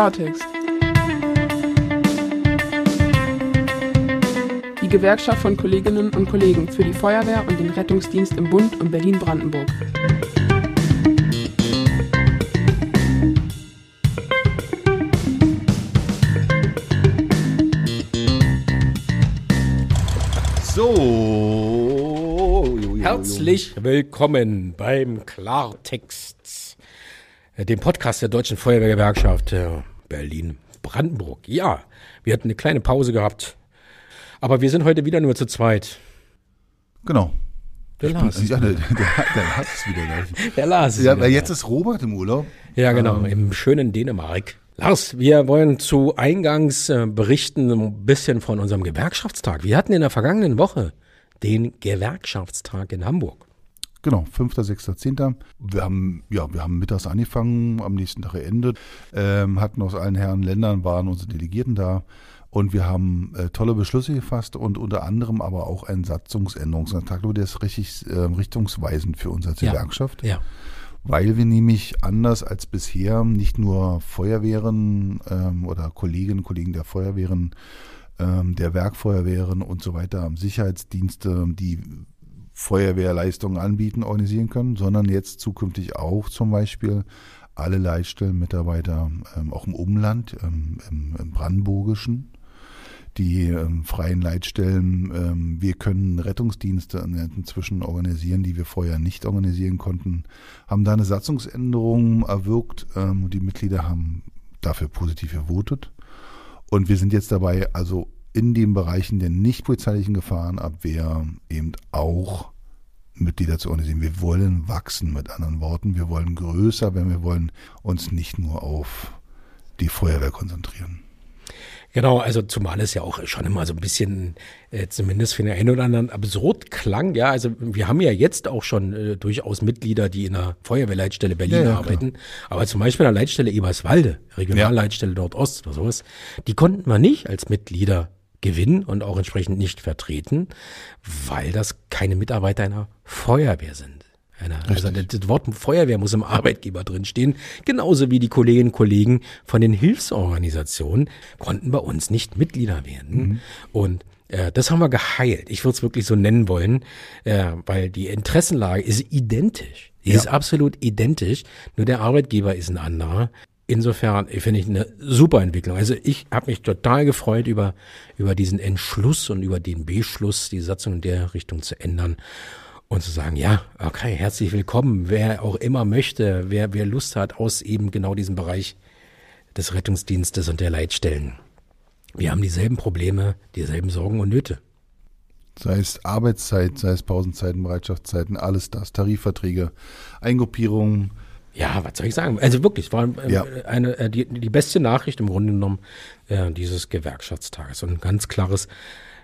Klartext. Die Gewerkschaft von Kolleginnen und Kollegen für die Feuerwehr und den Rettungsdienst im Bund und Berlin-Brandenburg. So, Herzlich willkommen beim Klartext, dem Podcast der Deutschen Feuerwehrgewerkschaft äh, Berlin-Brandenburg. Ja, wir hatten eine kleine Pause gehabt, aber wir sind heute wieder nur zu zweit. Genau. Der Lars. Ja, der, der, der Lars ist wieder da. Der Lars ist Ja, wieder weil da. jetzt ist Robert im Urlaub. Ja, genau, im schönen Dänemark. Lars, wir wollen zu Eingangs äh, berichten ein bisschen von unserem Gewerkschaftstag. Wir hatten in der vergangenen Woche den Gewerkschaftstag in Hamburg. Genau, 5., 6., 10. Wir haben, ja, wir haben mittags angefangen, am nächsten Tag geendet, ähm, hatten aus allen Herren Ländern, waren unsere Delegierten da und wir haben äh, tolle Beschlüsse gefasst und unter anderem aber auch einen Satzungsänderungsantrag, der ist richtig äh, richtungsweisend für uns als Ja. Gewerkschaft. Ja, Weil wir nämlich anders als bisher nicht nur Feuerwehren ähm, oder Kolleginnen und Kollegen der Feuerwehren, ähm, der Werkfeuerwehren und so weiter, Sicherheitsdienste, die Feuerwehrleistungen anbieten, organisieren können, sondern jetzt zukünftig auch zum Beispiel alle Leitstellenmitarbeiter ähm, auch im Umland, ähm, im, im Brandenburgischen, die ähm, freien Leitstellen. Ähm, wir können Rettungsdienste inzwischen organisieren, die wir vorher nicht organisieren konnten, haben da eine Satzungsänderung erwirkt. Ähm, die Mitglieder haben dafür positiv gewotet. Und wir sind jetzt dabei, also in den Bereichen der nicht polizeilichen Gefahrenabwehr eben auch Mitglieder zu organisieren. Wir wollen wachsen, mit anderen Worten. Wir wollen größer werden. Wir wollen uns nicht nur auf die Feuerwehr konzentrieren. Genau, also zumal es ja auch schon immer so ein bisschen, äh, zumindest für den einen oder anderen, absurd klang. Ja, also wir haben ja jetzt auch schon äh, durchaus Mitglieder, die in der Feuerwehrleitstelle Berlin Ja, ja, arbeiten. Aber zum Beispiel in der Leitstelle Eberswalde, Regionalleitstelle dort Ost oder sowas, die konnten wir nicht als Mitglieder gewinnen und auch entsprechend nicht vertreten, weil das keine Mitarbeiter einer Feuerwehr sind. Einer, also das, Wort Feuerwehr muss im Arbeitgeber drinstehen, genauso wie die Kolleginnen und Kollegen von den Hilfsorganisationen konnten bei uns nicht Mitglieder werden. Und äh, das haben wir geheilt. Ich würde es wirklich so nennen wollen, äh, weil die Interessenlage ist identisch. Die ist absolut identisch, nur der Arbeitgeber ist ein anderer. Insofern finde ich eine super Entwicklung. Also ich habe mich total gefreut über, über diesen Entschluss und über den Beschluss, die Satzung in der Richtung zu ändern und zu sagen, ja, okay, herzlich willkommen, wer auch immer möchte, wer, wer Lust hat aus eben genau diesem Bereich des Rettungsdienstes und der Leitstellen. Wir haben dieselben Probleme, dieselben Sorgen und Nöte. Sei es Arbeitszeit, sei es Pausenzeiten, Bereitschaftszeiten, alles das, Tarifverträge, Eingruppierungen. Ja, was soll ich sagen? Also wirklich, es war äh, Ja. eine, äh, die, die beste Nachricht im Grunde genommen äh, dieses Gewerkschaftstages und ein ganz klares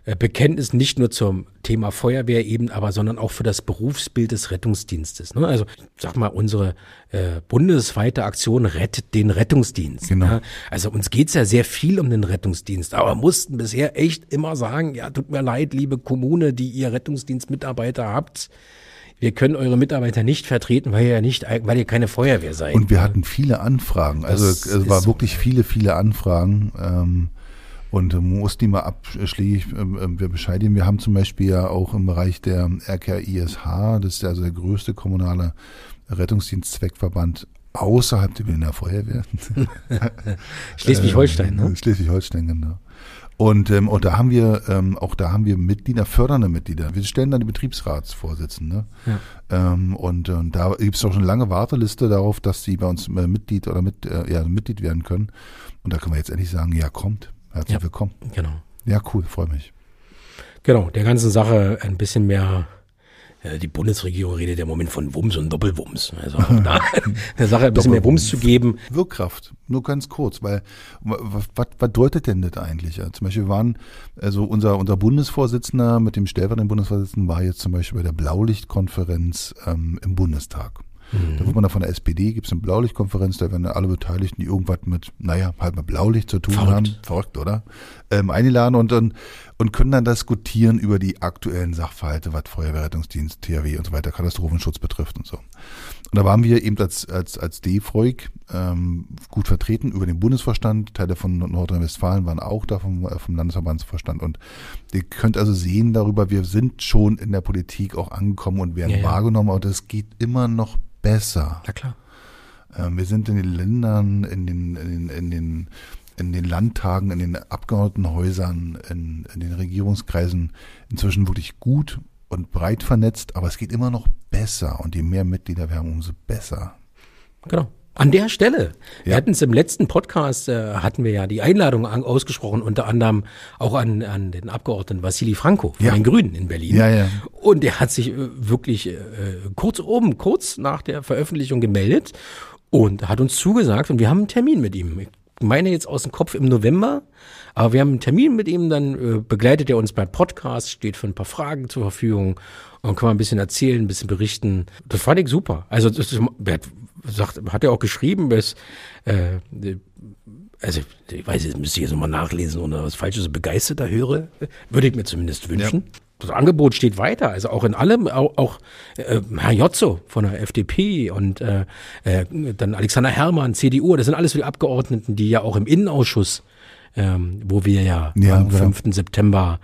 äh, Bekenntnis nicht nur zum Thema Feuerwehr eben, aber sondern auch für das Berufsbild des Rettungsdienstes. Ne? Also sag mal, unsere äh, bundesweite Aktion rettet den Rettungsdienst. Genau. Ja? Also uns geht's ja sehr viel um den Rettungsdienst, aber mussten bisher echt immer sagen, ja, tut mir leid, liebe Kommune, die ihr Rettungsdienstmitarbeiter habt, wir können eure Mitarbeiter nicht vertreten, weil ihr ja nicht, weil ihr keine Feuerwehr seid. Und wir hatten viele Anfragen. Also Das es war wirklich viele, viele Anfragen. Ähm, und äh, muss die mal abschlägig ähm, ähm, wir Bescheid geben. Wir haben zum Beispiel ja auch im Bereich der RKISH, das ist also der größte kommunale Rettungsdienstzweckverband außerhalb der Berliner Feuerwehr. Schleswig-Holstein, ne? Schleswig-Holstein, genau. Und, ähm, und da haben wir, ähm, auch da haben wir Mitglieder, fördernde Mitglieder. Wir stellen dann die Betriebsratsvorsitzende. Ähm, und, äh, da gibt es auch schon eine lange Warteliste darauf, dass sie bei uns äh, Mitglied oder mit, äh, ja, Mitglied werden können. Und da können wir jetzt endlich sagen, ja, kommt. Herzlich Ja. willkommen. Genau. Ja, cool, freue mich. Genau, der ganzen Sache ein bisschen mehr. Äh, Die Bundesregierung redet ja im Moment von Wumms und Doppelwumms. Also da der Sache ein bisschen mehr Wumms zu geben. Wirkkraft, nur ganz kurz, weil was, was, was bedeutet denn das eigentlich? Ja, zum Beispiel wir waren, also unser, unser Bundesvorsitzender mit dem stellvertretenden Bundesvorsitzenden war jetzt zum Beispiel bei der Blaulichtkonferenz ähm, im Bundestag. Da wird man da von der SPD, gibt es eine Blaulichtkonferenz, da werden alle Beteiligten, die irgendwas mit, naja, halt mit Blaulicht zu tun Verrückt. haben, verrückt, oder? Ähm, eingeladen und dann und können dann diskutieren über die aktuellen Sachverhalte, was Feuerwehrrettungsdienst, THW und so weiter, Katastrophenschutz betrifft und so. Und da waren wir eben als, als, als DFREUG ähm, gut vertreten über den Bundesvorstand. Teile von Nordrhein-Westfalen waren auch da vom, äh, vom Landesverbandsvorstand. Und ihr könnt also sehen darüber, wir sind schon in der Politik auch angekommen und werden Ja, ja. wahrgenommen, aber es geht immer noch besser. Na klar. Ähm, wir sind in den Ländern, in den, in den, in den, in den Landtagen, in den Abgeordnetenhäusern, in, in den Regierungskreisen inzwischen wirklich gut und breit vernetzt, aber es geht immer noch besser und je mehr Mitglieder wir haben, umso besser. Genau. An der Stelle. Wir Ja. hatten es im letzten Podcast, äh, hatten wir ja die Einladung an, ausgesprochen, unter anderem auch an, an den Abgeordneten Vassili Franco von Ja. den Grünen in Berlin. Ja, ja. Und der hat sich äh, wirklich äh, kurz oben, kurz nach der Veröffentlichung gemeldet und hat uns zugesagt und wir haben einen Termin mit ihm. Ich meine jetzt aus dem Kopf im November, aber wir haben einen Termin mit ihm, dann äh, begleitet er uns beim Podcast, steht für ein paar Fragen zur Verfügung und kann man ein bisschen erzählen, ein bisschen berichten. Das fand ich super. Also das ist, er hat, sagt, hat er auch geschrieben, bis, äh, also ich weiß, jetzt müsste ich jetzt nochmal nachlesen oder was Falsches begeisterter höre, würde ich mir zumindest wünschen. Das Angebot steht weiter, also auch in allem, auch, auch äh, Herr Jotzo von der FDP und äh, äh, dann Alexander Herrmann, CDU, das sind alles die Abgeordneten, die ja auch im Innenausschuss, ähm, wo wir ja, Ja, am ja. 5. September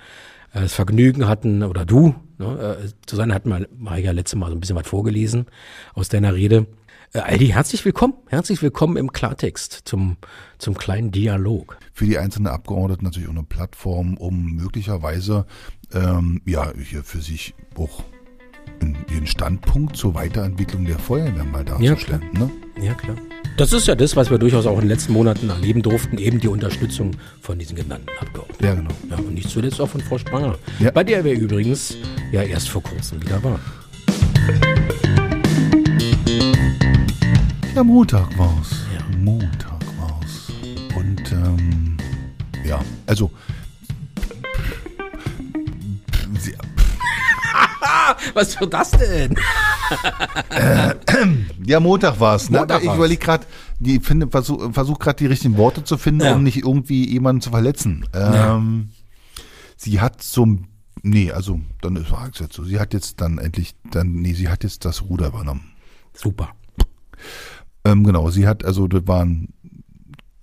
äh, das Vergnügen hatten, oder du, ne, äh, Susanne hat mal, mal ja letztes Mal so ein bisschen was vorgelesen aus deiner Rede. Äh, Aldi, herzlich willkommen, herzlich willkommen im Klartext zum, zum kleinen Dialog. Für die einzelnen Abgeordneten natürlich auch eine Plattform, um möglicherweise ähm, ja hier für sich auch ihren Standpunkt zur Weiterentwicklung der Feuerwehr mal darzustellen. ne? Ja, klar. Das ist ja das, was wir durchaus auch in den letzten Monaten erleben durften, eben die Unterstützung von diesen genannten Abgeordneten. Ja, genau. Ja, und nicht zuletzt auch von Frau Spranger, Ja. bei der wir übrigens ja erst vor kurzem wieder waren. Ja, Montag war's. Ja. Montag war's. Und ähm, ja, also Was für das denn? ja, Montag war's. Ne? Montag Aber ich überlege gerade, die finde, versuch, versuch gerade die richtigen Worte zu finden, Ja. um nicht irgendwie jemanden zu verletzen. Ähm, Sie hat so ein Nee, also dann ist es jetzt so. Sie hat jetzt dann endlich, dann, nee, sie hat jetzt das Ruder übernommen. Super. Ähm, genau, sie hat, also das war ein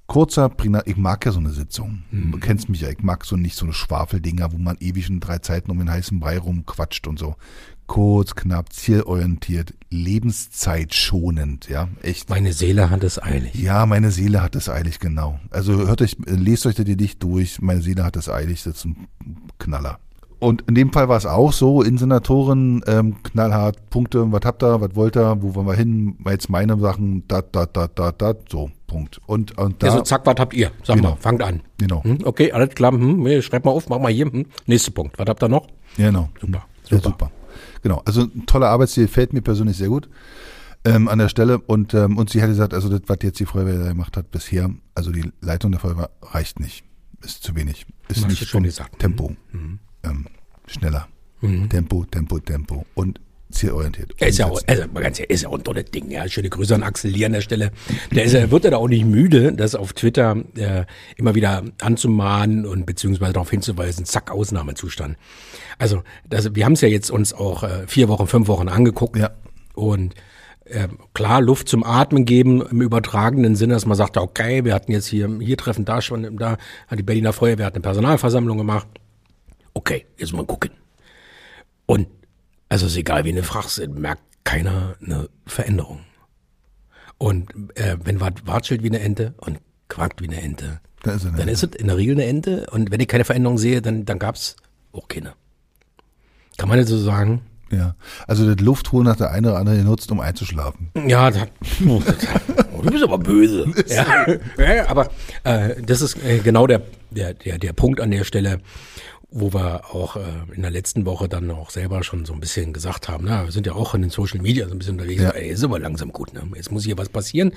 kurzer, prägnant, ich mag ja so eine Sitzung. Du kennst mich ja, ich mag so nicht so eine Schwafeldinger, wo man ewig in drei Zeiten um den heißen Brei rumquatscht und so. Kurz, knapp, zielorientiert, lebenszeitschonend, ja, echt. Meine Seele hat es eilig. Ja, meine Seele hat es eilig, genau. Also hört euch, äh, lest euch das Gedicht durch, meine Seele hat es eilig, das ist ein Knaller. Und in dem Fall war es auch so, Insenatoren, ähm, knallhart, Punkte, was habt ihr, was wollt ihr, wo wollen wir hin, jetzt meine Sachen, dat, dat, dat, dat, dat, so, Punkt. Und, und da, Ja, so zack, was habt ihr? Sag Genau. mal, fangt an. genau, Hm, okay, alles klar. Hm, schreibt mal auf, mach mal hier. Hm. Nächster Punkt. Was habt ihr noch? genau. Super. Ja, super. Genau, also ein toller Arbeitsstil, fällt mir persönlich sehr gut ähm, an der Stelle. Und, ähm, und sie hat gesagt, also das, was jetzt die Feuerwehr gemacht hat bisher, also die Leitung der Feuerwehr reicht nicht. Ist zu wenig. Ist du nicht schon gesagt. Mhm. Tempo. Ähm, schneller. Tempo, Tempo, Tempo. Und zielorientiert. Er ist ja auch, also mal ganz ehrlich, ist ja auch ein tolles Ding. Ja, schöne Grüße an Axel Lee an der Stelle. Der ist, ja- wird ja da auch nicht müde, das auf Twitter äh, immer wieder anzumahnen und beziehungsweise darauf hinzuweisen, zack, Ausnahmezustand. Also, das, wir haben es ja jetzt uns auch äh, vier Wochen, fünf Wochen angeguckt. Ja. Und ähm, klar, Luft zum Atmen geben im übertragenen Sinne, dass man sagt, okay, wir hatten jetzt hier, hier Treffen, da schon, da hat die Berliner Feuerwehr hat eine Personalversammlung gemacht. Okay, jetzt mal gucken. Und also ist egal, wie eine fragst, merkt keiner eine Veränderung. Und äh, wenn was watschelt wie eine Ente und quackt wie eine Ente, Da ist er dann nicht. ist es in der Regel eine Ente. Und wenn ich keine Veränderung sehe, dann, dann gab's auch keine. Kann man das so sagen? Ja. Also das Luftholen hat der eine oder andere genutzt, um einzuschlafen. Ja, das, oh, du bist aber böse. Ja, ja aber äh, das ist äh, genau der, der, der, der Punkt an der Stelle, wo wir auch äh, in der letzten Woche dann auch selber schon so ein bisschen gesagt haben, na, wir sind ja auch in den Social Media so ein bisschen unterwegs, Ja. ey, ist aber langsam gut, ne? jetzt muss hier was passieren.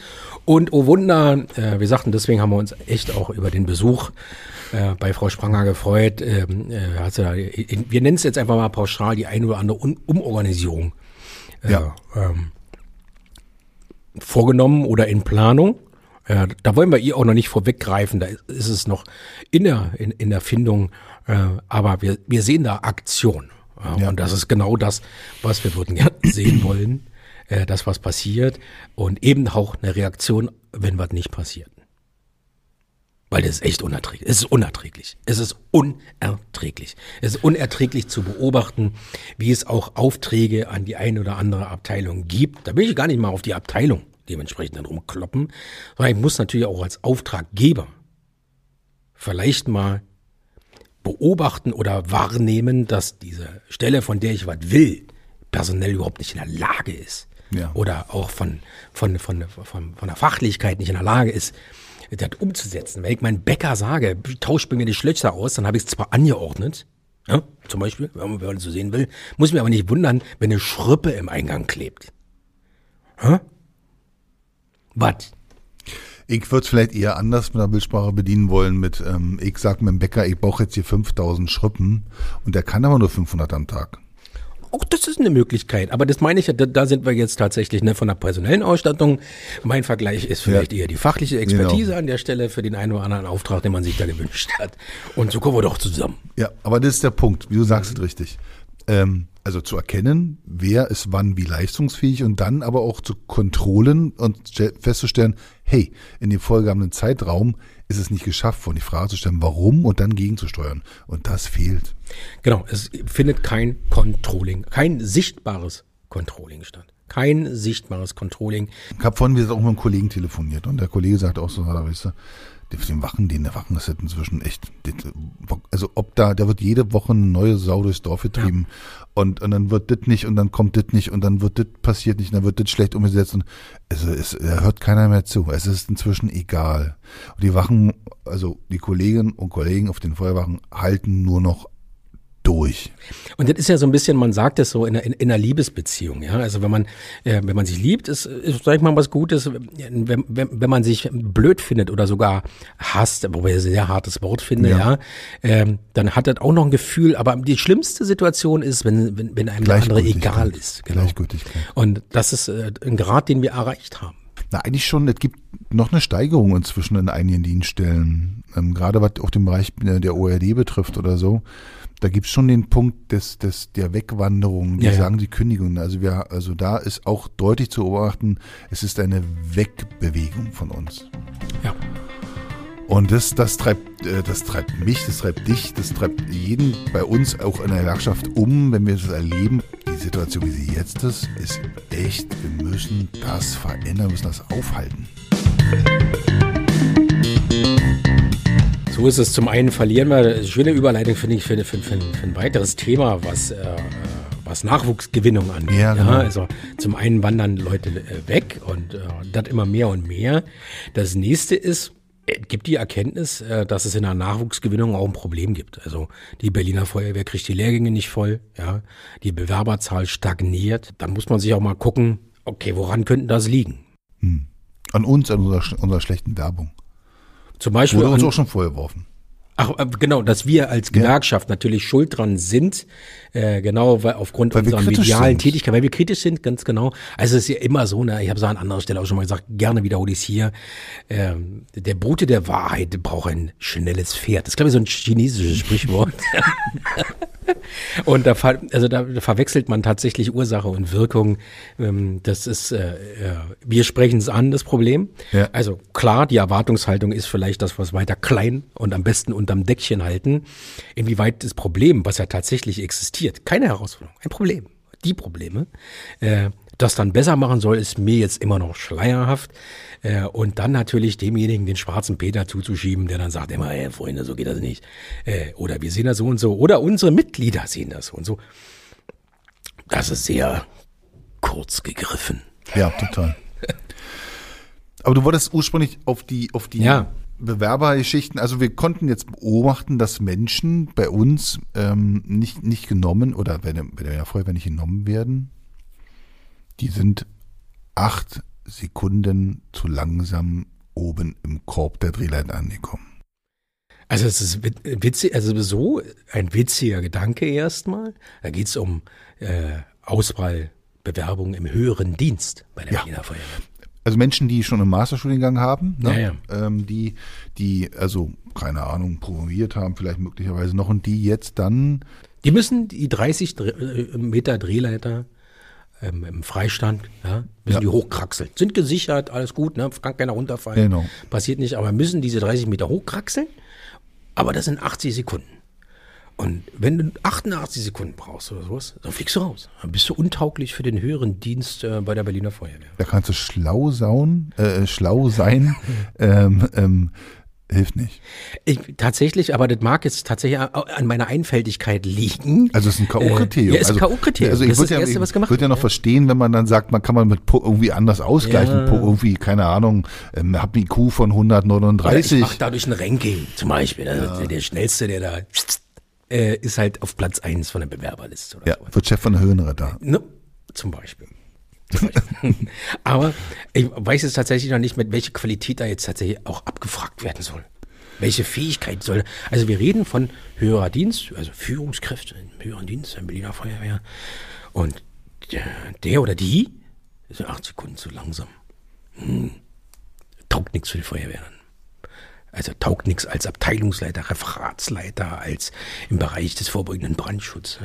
Und oh Wunder, äh, wir sagten, deswegen haben wir uns echt auch über den Besuch äh, bei Frau Spranger gefreut. Ähm, äh, hat sie da, wir nennen es jetzt einfach mal pauschal die eine oder andere Un Umorganisierung äh, Ja. ähm, vorgenommen oder in Planung. Äh, da wollen wir ihr auch noch nicht vorweggreifen, da ist es noch in der, in, in der Findung, äh, aber wir, wir sehen da Aktion. Ja, Und das ist genau das, was wir würden gerne sehen wollen, äh, das was passiert und eben auch eine Reaktion, wenn was nicht passiert. Weil das ist echt unerträglich. Es ist unerträglich. Es ist unerträglich. Es ist unerträglich zu beobachten, wie es auch Aufträge an die eine oder andere Abteilung gibt. Da will ich gar nicht mal auf die Abteilung dementsprechend dann rumkloppen, sondern ich muss natürlich auch als Auftraggeber vielleicht mal beobachten oder wahrnehmen, dass diese Stelle, von der ich was will, personell überhaupt nicht in der Lage ist. Ja. Oder auch von, von, von, von, von der Fachlichkeit nicht in der Lage ist, das umzusetzen. Wenn ich meinen Bäcker sage, tausch mir die Schlöcher aus, dann habe ich es zwar angeordnet, ja, zum Beispiel, wenn man so sehen will, muss ich mich aber nicht wundern, wenn eine Schrippe im Eingang klebt. Hä? Was? Ich würde es vielleicht eher anders mit der Bildsprache bedienen wollen mit, ähm, ich sag meinem Bäcker, ich brauche jetzt hier 5000 Schrippen und der kann aber nur 500 am Tag. Auch das ist eine Möglichkeit, aber das meine ich ja, da, da sind wir jetzt tatsächlich ne, von der personellen Ausstattung. Mein Vergleich ist vielleicht ja. eher die fachliche Expertise genau. an der Stelle für den einen oder anderen Auftrag, den man sich da gewünscht hat. Und so kommen wir doch zusammen. Ja, aber das ist der Punkt, wie du sagst es richtig. Ähm, also zu erkennen, wer ist wann wie leistungsfähig und dann aber auch zu kontrollen und festzustellen, hey, in dem vorgegebenen Zeitraum ist es nicht geschafft worden, die Frage zu stellen, warum und dann gegenzusteuern. Und das fehlt. Genau, es findet kein Controlling, kein sichtbares Controlling statt. Kein sichtbares Controlling. Ich habe vorhin wieder auch mit einem Kollegen telefoniert und der Kollege sagt auch so, weißt du, den Wachen, den der Wachen ist inzwischen echt, also ob da, da wird jede Woche eine neue Sau durchs Dorf getrieben ja. Und, und dann wird das nicht und dann kommt das nicht und dann wird das passiert nicht und dann wird das schlecht umgesetzt und also es, da hört keiner mehr zu. Es ist inzwischen egal. Und die Wachen, also die Kolleginnen und Kollegen auf den Feuerwachen halten nur noch durch. Und das ist ja so ein bisschen, man sagt es so in, in, in einer Liebesbeziehung, ja. Also wenn man, äh, wenn man sich liebt, ist, ist sag ich mal, was Gutes. Wenn, wenn, wenn man sich blöd findet oder sogar hasst, wobei ich ein sehr hartes Wort finde, ja, ja ähm, dann hat das auch noch ein Gefühl. Aber die schlimmste Situation ist, wenn, wenn, wenn einem der andere egal ist. Genau. Gleichgültigkeit. Und das ist äh, ein Grad, den wir erreicht haben. Na, eigentlich schon, es gibt noch eine Steigerung inzwischen in einigen Dienststellen. Ähm, gerade was auch den Bereich der ORD betrifft oder so da gibt's schon den Punkt des, des, der Wegwanderung, die ja, sagen die Kündigung. Also wir, also da ist auch deutlich zu beobachten, es ist eine Wegbewegung von uns. Ja. Und das, das treibt, äh, das treibt mich, das treibt dich, das treibt jeden bei uns auch in der Gewerkschaft um, wenn wir das erleben. Die Situation, wie sie jetzt ist, ist echt, wir müssen das verändern, müssen das aufhalten. So ist es. Zum einen verlieren wir, schöne Überleitung finde ich für, für, für, für, ein weiteres Thema, was, äh, was Nachwuchsgewinnung angeht. Ja, genau. ja, also zum einen wandern Leute äh, weg und äh, das immer mehr und mehr. Das nächste ist, es gibt die Erkenntnis, äh, dass es in der Nachwuchsgewinnung auch ein Problem gibt. Also die Berliner Feuerwehr kriegt die Lehrgänge nicht voll, ja, die Bewerberzahl stagniert. Dann muss man sich auch mal gucken, okay, woran könnte das liegen? Hm. An uns, an unserer, unserer schlechten Werbung. Zum Beispiel. Wurde uns auch schon vorgeworfen. Ach, äh, genau, dass wir als Gewerkschaft ja. natürlich schuld dran sind, äh, genau, weil aufgrund weil unserer medialen sind. Tätigkeit, weil wir kritisch sind, ganz genau. Also es ist ja immer so, ne, ich habe es an anderer Stelle auch schon mal gesagt, gerne wiederhole ich es hier, ähm, der Bote der Wahrheit braucht ein schnelles Pferd. Das ist, glaube ich, so ein chinesisches Sprichwort. und da, also da verwechselt man tatsächlich Ursache und Wirkung. Ähm, das ist, äh, äh, wir sprechen es an, das Problem. Ja. Also klar, die Erwartungshaltung ist vielleicht, dass wir es weiter klein und am besten unterm Deckchen halten. Inwieweit das Problem, was ja tatsächlich existiert, keine Herausforderung, ein Problem. Die Probleme, äh, das dann besser machen soll, ist mir jetzt immer noch schleierhaft. Äh, und dann natürlich demjenigen den schwarzen Peter zuzuschieben, der dann sagt immer, hey, Freunde, so geht das nicht. Äh, oder wir sehen das so und so. Oder unsere Mitglieder sehen das so und so. Das ist sehr kurz gegriffen. Ja, total. Aber du wolltest ursprünglich auf die, auf die ja. Bewerbergeschichten, also wir konnten jetzt beobachten, dass Menschen bei uns ähm, nicht, nicht genommen oder wenn, wenn ja vorher, wenn nicht genommen werden, die sind acht Sekunden zu langsam oben im Korb der Drehleiter angekommen. Also es ist witzig, also so ein witziger Gedanke erstmal. Da geht es um äh, Auswahlbewerbungen im höheren Dienst bei der ja. Berliner Feuerwehr. also Menschen, die schon einen Masterstudiengang haben, ne? Ja, ja. Ähm, die, die, also keine Ahnung, promoviert haben, vielleicht möglicherweise noch und die jetzt dann. Die müssen die 30 Dre- äh, Meter Drehleiter ähm, im Freistand, ja, müssen Ja. die hochkraxeln. Sind gesichert, alles gut, ne? kann keiner runterfallen. Genau. Passiert nicht, aber müssen diese 30 Meter hochkraxeln. Aber das sind 80 Sekunden. Und wenn du 88 Sekunden brauchst oder sowas, dann fliegst du raus. Dann bist du untauglich für den höheren Dienst äh, bei der Berliner Feuerwehr. Da kannst du schlau sauen, äh, schlau sein, ähm, ähm, hilft nicht. Ich, tatsächlich, aber das mag jetzt tatsächlich an meiner Einfältigkeit liegen. Also es ist ein K.O.-Kriterium. Äh, ja, ist also, K.O.-Kriterium. Also ich würde ja, Erste, was gemacht würd ja noch ja. verstehen, wenn man dann sagt, man kann man mit Pu- irgendwie anders ausgleichen. Ja. Pu- Irgendwie, keine Ahnung, ähm, hab einen IQ von Oder ich 139. mache dadurch ein Ranking zum Beispiel. Also der, der schnellste, der da äh, ist halt auf Platz 1 von der Bewerberliste. Oder Ja, so. wird Chef von der Höhenretter. Ne? Zum Beispiel. Aber ich weiß jetzt tatsächlich noch nicht, mit welcher Qualität da jetzt tatsächlich auch abgefragt werden soll. Welche Fähigkeit soll. Also wir reden von höherer Dienst, also Führungskräfte im höheren Dienst, in Berliner Feuerwehr. Und der, der oder die ist acht Sekunden zu langsam. Hm. Taugt nichts für die Feuerwehr dann. Also taugt nichts als Abteilungsleiter, Referatsleiter, als im Bereich des vorbeugenden Brandschutzes.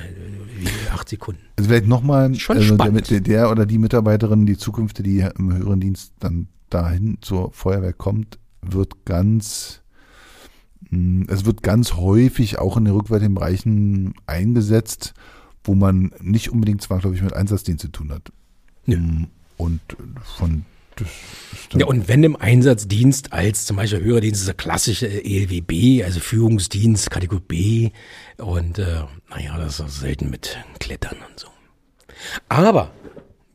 Acht Sekunden. Also vielleicht nochmal, also der, der, der oder die Mitarbeiterin, die zukünftig die im höheren Dienst dann dahin zur Feuerwehr kommt, wird ganz, mh, es wird ganz häufig auch in den rückwärtigen Bereichen eingesetzt, wo man nicht unbedingt zwangsläufig mit Einsatzdienst zu tun hat. Nö. Mm, Und von das Ja, und wenn im Einsatzdienst als zum Beispiel höherer Dienst ist der klassische ELWB, also Führungsdienst, Kategorie B. Und äh, naja, das ist selten mit Klettern und so. Aber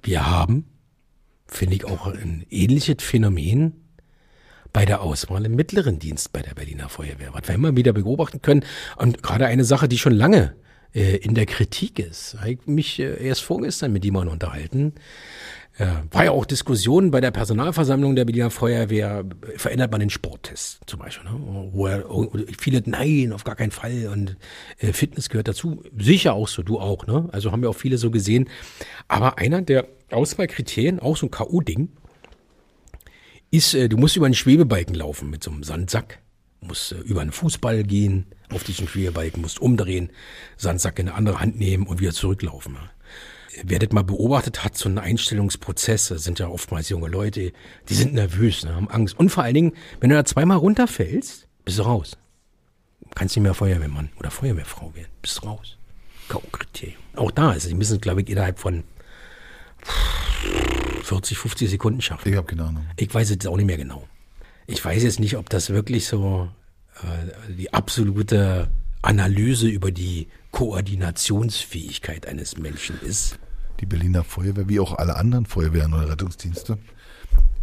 wir haben, finde ich, auch ein ähnliches Phänomen bei der Auswahl im mittleren Dienst bei der Berliner Feuerwehr, was wir immer wieder beobachten können. Und gerade eine Sache, die schon lange äh, in der Kritik ist. Ich mich äh, erst vorgestern mit jemandem unterhalten. Äh, war ja auch Diskussionen bei der Personalversammlung der Berliner Feuerwehr, verändert man den Sporttest zum Beispiel. Ne? Wo er, viele, nein, auf gar keinen Fall. Und äh, Fitness gehört dazu. Sicher auch so, du auch. Ne? Also haben wir auch viele so gesehen. Aber einer der Auswahlkriterien, auch so ein K.O.-Ding, ist, äh, du musst über einen Schwebebalken laufen mit so einem Sandsack. Musst äh, über einen Fußball gehen, auf diesen Schwebebalken, musst umdrehen, Sandsack in eine andere Hand nehmen und wieder zurücklaufen. Ja. Wer das mal beobachtet hat, so einen Einstellungsprozess, das sind ja oftmals junge Leute, die sind nervös, ne, haben Angst. Und vor allen Dingen, wenn du da zweimal runterfällst, bist du raus. Kannst nicht mehr Feuerwehrmann oder Feuerwehrfrau werden, bist du raus. K.O.-Kriterium. Auch da ist es, die müssen es, glaube ich, innerhalb von 40, 50 Sekunden schaffen. ich habe keine Ahnung. Ich weiß jetzt auch nicht mehr genau. Ich weiß jetzt nicht, ob das wirklich so äh, die absolute Analyse über die Koordinationsfähigkeit eines Menschen ist. Die Berliner Feuerwehr, wie auch alle anderen Feuerwehren oder Rettungsdienste,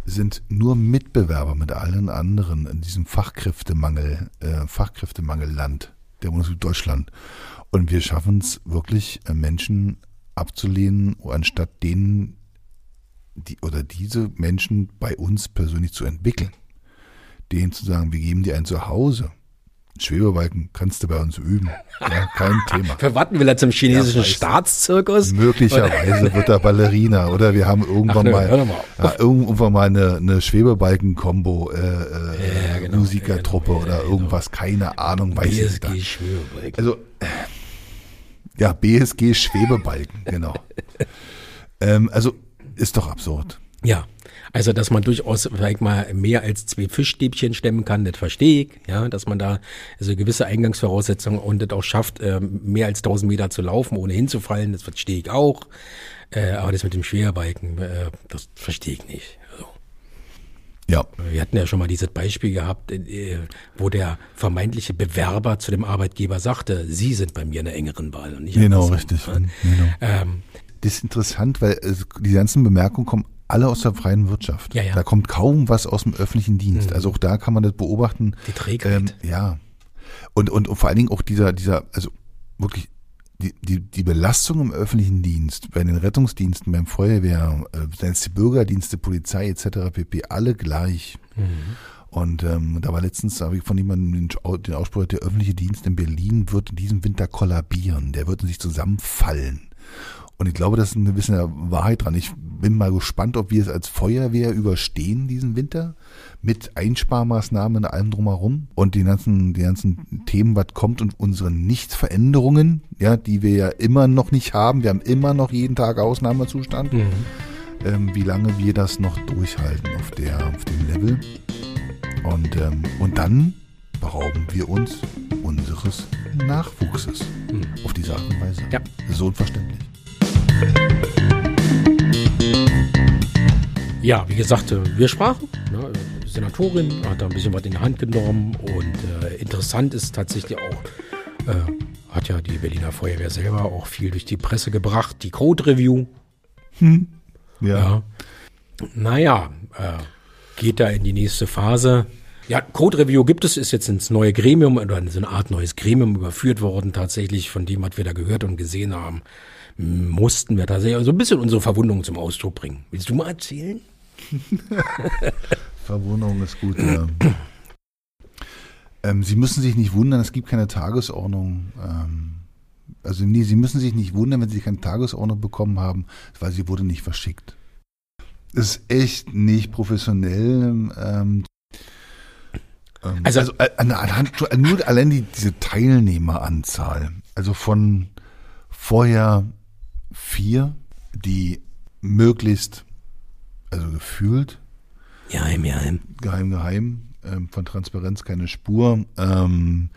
sind nur Mitbewerber mit allen anderen in diesem Fachkräftemangel, äh, Fachkräftemangelland der Bundesrepublik Deutschland. Und wir schaffen es wirklich, äh, Menschen abzulehnen, anstatt denen die oder diese Menschen bei uns persönlich zu entwickeln. Denen zu sagen, wir geben dir ein Zuhause. Schwebebalken kannst du bei uns üben. Ja, kein Thema. Verwarten will er zum chinesischen Ja. Staatszirkus? Möglicherweise wird er Ballerina oder wir haben irgendwann Ach, mal, hör doch mal ja, irgendwann mal eine, eine Schwebebalken-Kombo, äh, äh, Ja, genau, Musikertruppe genau, oder irgendwas, keine Ahnung, weiß ich nicht. BSG Schwebebalken. Also, ja, BSG Schwebebalken, genau. ähm, also, ist doch absurd. Ja, also dass man durchaus vielleicht mal mehr als zwei Fischstäbchen stemmen kann, das verstehe ich. Ja, dass man da also gewisse Eingangsvoraussetzungen und das auch schafft, ähm, mehr als 1000 Meter zu laufen, ohne hinzufallen, das verstehe ich auch. Äh, aber das mit dem Schwerbalken, äh, das verstehe ich nicht. Also, Ja, wir hatten ja schon mal dieses Beispiel gehabt, äh, wo der vermeintliche Bewerber zu dem Arbeitgeber sagte, Sie sind bei mir in der engeren Wahl und nicht genau, andersrum. richtig. Ja. Genau. Ähm, Das ist interessant, weil äh, die ganzen Bemerkungen kommen alle aus der freien Wirtschaft. Ja, ja. Da kommt kaum was aus dem öffentlichen Dienst. Also auch da kann man das beobachten. Die Trägheit. Ähm, ja. Und, und, und vor allen Dingen auch dieser, dieser, also wirklich die, die, die Belastung im öffentlichen Dienst, bei den Rettungsdiensten, beim Feuerwehr, äh, die Bürgerdienste, Polizei etc. pp. alle gleich. Und ähm, da war letztens, habe ich von jemandem den, den Ausspruch, der öffentliche Dienst in Berlin wird in diesem Winter kollabieren. Der wird in sich zusammenfallen. Und ich glaube, das ist eine gewisse Wahrheit dran. Ich bin mal gespannt, ob wir es als Feuerwehr überstehen diesen Winter mit Einsparmaßnahmen und allem drumherum und die ganzen, die ganzen Themen, was kommt und unsere Nichtveränderungen, ja, die wir ja immer noch nicht haben. Wir haben immer noch jeden Tag Ausnahmezustand. Mhm. Ähm, wie lange wir das noch durchhalten auf der, auf dem Level. Und, ähm, und dann berauben wir uns unseres Nachwuchses. Mhm. Auf diese Art und Weise. Ja. So unverständlich. Ja, wie gesagt, äh, wir sprachen. Ne, Senatorin hat da ein bisschen was in die Hand genommen und äh, interessant ist tatsächlich auch, äh, hat ja die Berliner Feuerwehr selber auch viel durch die Presse gebracht, die Code Review. Hm. Ja. ja. Naja, äh, geht da in die nächste Phase. Ja, Code Review gibt es, ist jetzt ins neue Gremium oder in so eine Art neues Gremium überführt worden, tatsächlich von dem, was wir da gehört und gesehen haben mussten wir tatsächlich so ein bisschen unsere Verwundung zum Ausdruck bringen. Willst du mal erzählen? Verwunderung ist gut, ja. ähm, Sie müssen sich nicht wundern, es gibt keine Tagesordnung. Ähm, also nee, Sie müssen sich nicht wundern, wenn Sie keine Tagesordnung bekommen haben, weil sie wurde nicht verschickt. Das ist echt nicht professionell. Ähm, ähm also, also äh, anhand, nur allein die, diese Teilnehmeranzahl, also von vorher vier, die möglichst, also gefühlt, geheim, geheim, geheim, geheim, ähm, von Transparenz keine Spur, ähm,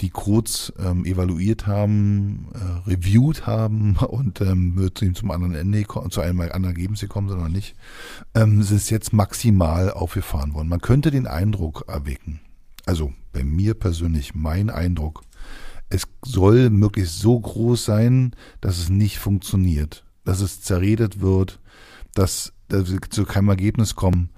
die kurz ähm, evaluiert haben, äh, reviewed haben und ähm, wird zum anderen Ende, zu einem anderen Ergebnis gekommen sind oder nicht, ähm, es ist jetzt maximal aufgefahren worden. Man könnte den Eindruck erwecken, also bei mir persönlich mein Eindruck, es soll möglichst so groß sein, dass es nicht funktioniert, dass es zerredet wird, dass, dass wir zu keinem Ergebnis kommen.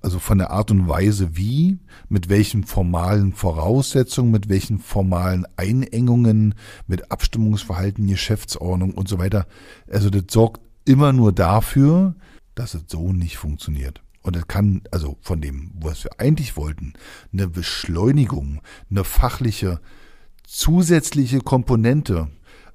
Also von der Art und Weise wie, mit welchen formalen Voraussetzungen, mit welchen formalen Einengungen, mit Abstimmungsverhalten, Geschäftsordnung und so weiter. Also das sorgt immer nur dafür, dass es so nicht funktioniert. Und es kann, also von dem, was wir eigentlich wollten, eine Beschleunigung, eine fachliche zusätzliche Komponente,